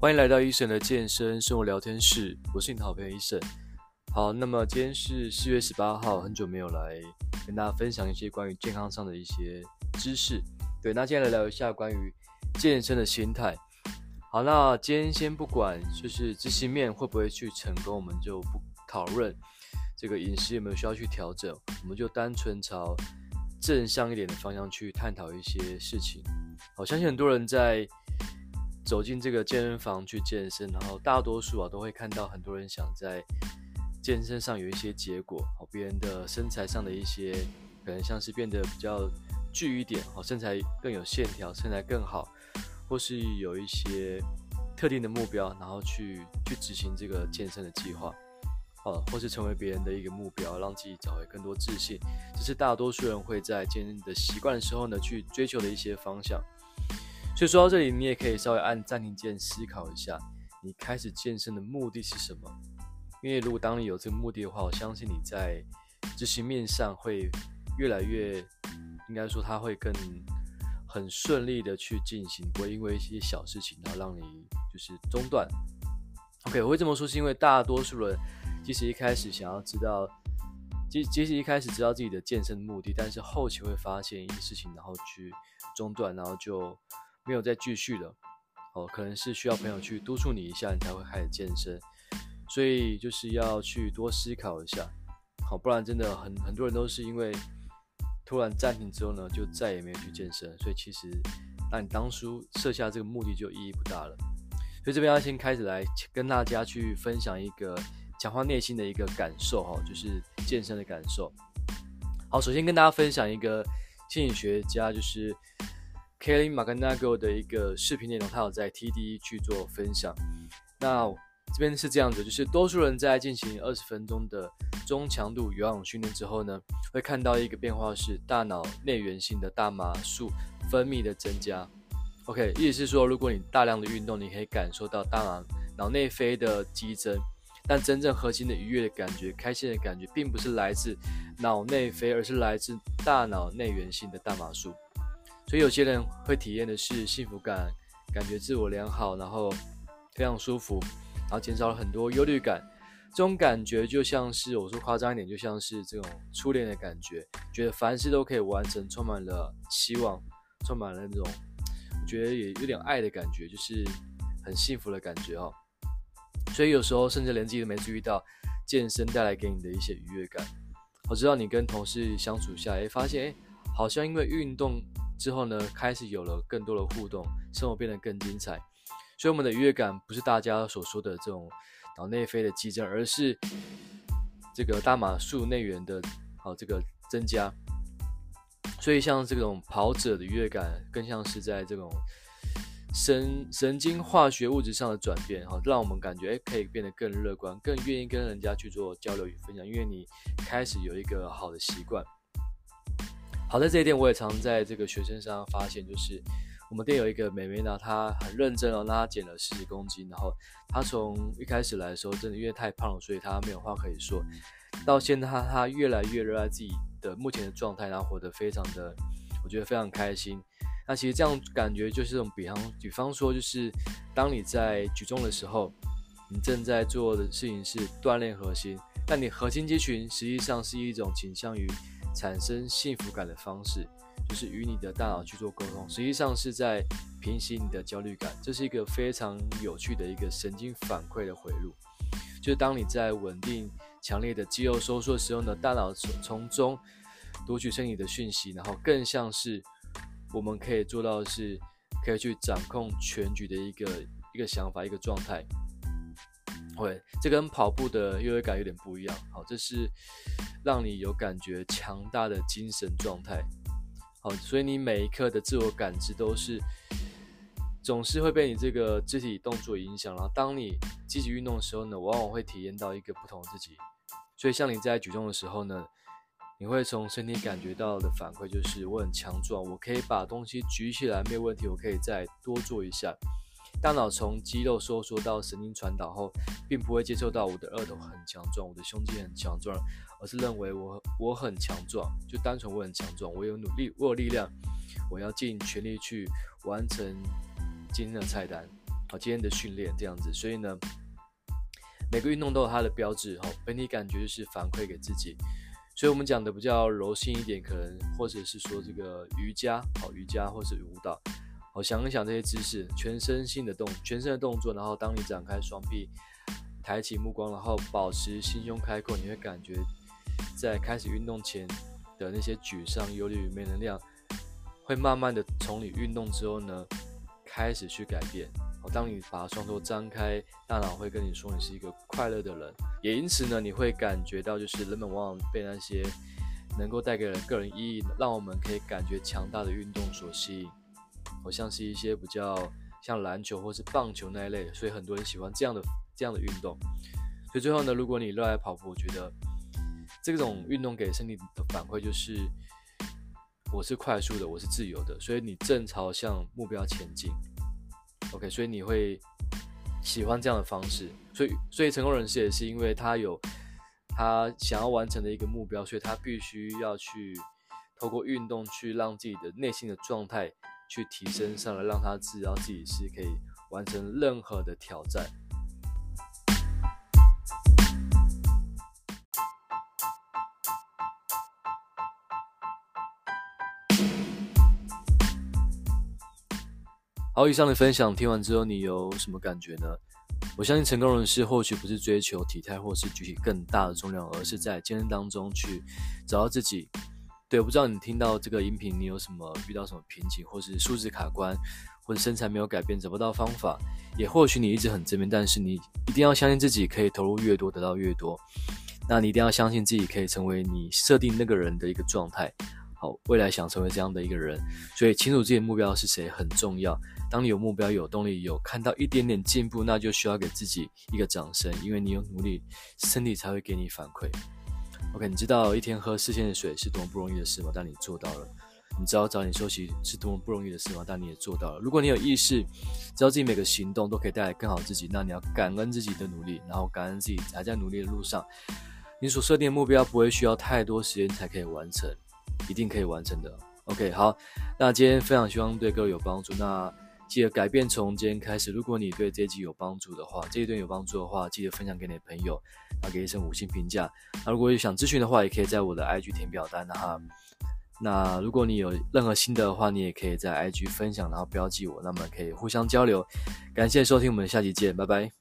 欢迎来到 Eason 的健身生活聊天室，我是你的好朋友 Eason。好，那么今天是四月十八号，很久没有来跟大家分享一些关于健康上的一些知识。对，那今天来聊一下关于健身的心态。好，那今天先不管就是执行面会不会去成功，我们就不讨论这个饮食有没有需要去调整，我们就单纯朝正向一点的方向去探讨一些事情。我相信很多人在。走进这个健身房去健身，然后大多数啊都会看到很多人想在健身上有一些结果，好，别人的身材上的一些可能像是变得比较聚一点，好，身材更有线条，身材更好，或是有一些特定的目标，然后去去执行这个健身的计划，好，或是成为别人的一个目标，让自己找回更多自信，这是大多数人会在健身的习惯的时候呢去追求的一些方向。所以说到这里，你也可以稍微按暂停键思考一下，你开始健身的目的是什么？因为如果当你有这个目的的话，我相信你在执行面上会越来越，应该说它会更很顺利的去进行，不会因为一些小事情然后让你就是中断。OK，我会这么说是因为大多数人即使一开始想要知道，即即使一开始知道自己的健身目的，但是后期会发现一些事情，然后去中断，然后就。没有再继续了，哦，可能是需要朋友去督促你一下，你才会开始健身，所以就是要去多思考一下，好，不然真的很很多人都是因为突然暂停之后呢，就再也没有去健身，所以其实那你当初设下这个目的就意义不大了，所以这边要先开始来跟大家去分享一个强化内心的一个感受，哈，就是健身的感受。好，首先跟大家分享一个心理学家，就是。Kelly McGonigal 的一个视频内容，他有在 TD 去做分享。那这边是这样子，就是多数人在进行二十分钟的中强度有氧训练之后呢，会看到一个变化是大脑内源性的大麻素分泌的增加。OK，意思是说，如果你大量的运动，你可以感受到大脑脑内啡的激增，但真正核心的愉悦的感觉、开心的感觉，并不是来自脑内啡，而是来自大脑内源性的大麻素。所以有些人会体验的是幸福感，感觉自我良好，然后非常舒服，然后减少了很多忧虑感。这种感觉就像是我说夸张一点，就像是这种初恋的感觉，觉得凡事都可以完成，充满了希望，充满了那种我觉得也有点爱的感觉，就是很幸福的感觉哦。所以有时候甚至连自己都没注意到健身带来给你的一些愉悦感。我知道你跟同事相处下来，发现诶，好像因为运动。之后呢，开始有了更多的互动，生活变得更精彩。所以我们的愉悦感不是大家所说的这种脑内啡的激增，而是这个大马素内源的好这个增加。所以像这种跑者的愉悦感，更像是在这种神神经化学物质上的转变，好让我们感觉诶可以变得更乐观，更愿意跟人家去做交流与分享，因为你开始有一个好的习惯。好在这一点，我也常在这个学生身上发现，就是我们店有一个美眉呢，她很认真哦，那她减了四十公斤，然后她从一开始来的时候，真的因为太胖了，所以她没有话可以说，到现在她她越来越热爱自己的目前的状态，然后活得非常的，我觉得非常开心。那其实这样感觉就是这种比方，比方说就是当你在举重的时候，你正在做的事情是锻炼核心，但你核心肌群实际上是一种倾向于。产生幸福感的方式，就是与你的大脑去做沟通，实际上是在平息你的焦虑感。这是一个非常有趣的一个神经反馈的回路。就是当你在稳定强烈的肌肉收缩的时候呢，大脑从从中读取身体的讯息，然后更像是我们可以做到的是，可以去掌控全局的一个一个想法，一个状态。会，这跟跑步的优越感有点不一样。好，这是让你有感觉强大的精神状态。好，所以你每一刻的自我感知都是总是会被你这个肢体动作影响。然后，当你积极运动的时候呢，往往会体验到一个不同的自己。所以，像你在举重的时候呢，你会从身体感觉到的反馈就是我很强壮，我可以把东西举起来没有问题，我可以再多做一下。大脑从肌肉收缩到神经传导后，并不会接受到我的二头很强壮，我的胸肌很强壮，而是认为我我很强壮，就单纯我很强壮，我有努力，我有力量，我要尽全力去完成今天的菜单。好，今天的训练这样子。所以呢，每个运动都有它的标志，哈，本体感觉就是反馈给自己。所以我们讲的比较柔性一点，可能或者是说这个瑜伽，好，瑜伽或是舞蹈。我，想一想这些姿势，全身性的动，全身的动作，然后当你展开双臂，抬起目光，然后保持心胸开阔，你会感觉在开始运动前的那些沮丧、忧虑、没能量，会慢慢的从你运动之后呢，开始去改变。当你把双手张开，大脑会跟你说你是一个快乐的人，也因此呢，你会感觉到就是人们往往被那些能够带给人个人意义，让我们可以感觉强大的运动所吸引。好像是一些比较像篮球或是棒球那一类，所以很多人喜欢这样的这样的运动。所以最后呢，如果你热爱跑步，我觉得这种运动给身体的反馈就是我是快速的，我是自由的，所以你正朝向目标前进。OK，所以你会喜欢这样的方式。所以，所以成功人士也是因为他有他想要完成的一个目标，所以他必须要去透过运动去让自己的内心的状态。去提升上来，让他知道自己是可以完成任何的挑战。好，以上的分享听完之后，你有什么感觉呢？我相信成功人士或许不是追求体态或是举起更大的重量，而是在健身当中去找到自己。对，我不知道你听到这个音频，你有什么遇到什么瓶颈，或是数字卡关，或者身材没有改变，找不到方法，也或许你一直很正面，但是你一定要相信自己可以投入越多，得到越多。那你一定要相信自己可以成为你设定那个人的一个状态。好，未来想成为这样的一个人，所以清楚自己的目标是谁很重要。当你有目标、有动力、有看到一点点进步，那就需要给自己一个掌声，因为你有努力，身体才会给你反馈。OK，你知道一天喝四千的水是多么不容易的事吗？但你做到了。你知道早点休息是多么不容易的事吗？但你也做到了。如果你有意识，知道自己每个行动都可以带来更好自己，那你要感恩自己的努力，然后感恩自己还在努力的路上。你所设定的目标不会需要太多时间才可以完成，一定可以完成的。OK，好，那今天非常希望对各位有帮助。那记得改变从今天开始。如果你对这一集有帮助的话，这一段有帮助的话，记得分享给你的朋友，然后给一声五星评价。那如果有想咨询的话，也可以在我的 IG 填表单的哈。那如果你有任何心得的话，你也可以在 IG 分享，然后标记我，那么可以互相交流。感谢收听，我们下期见，拜拜。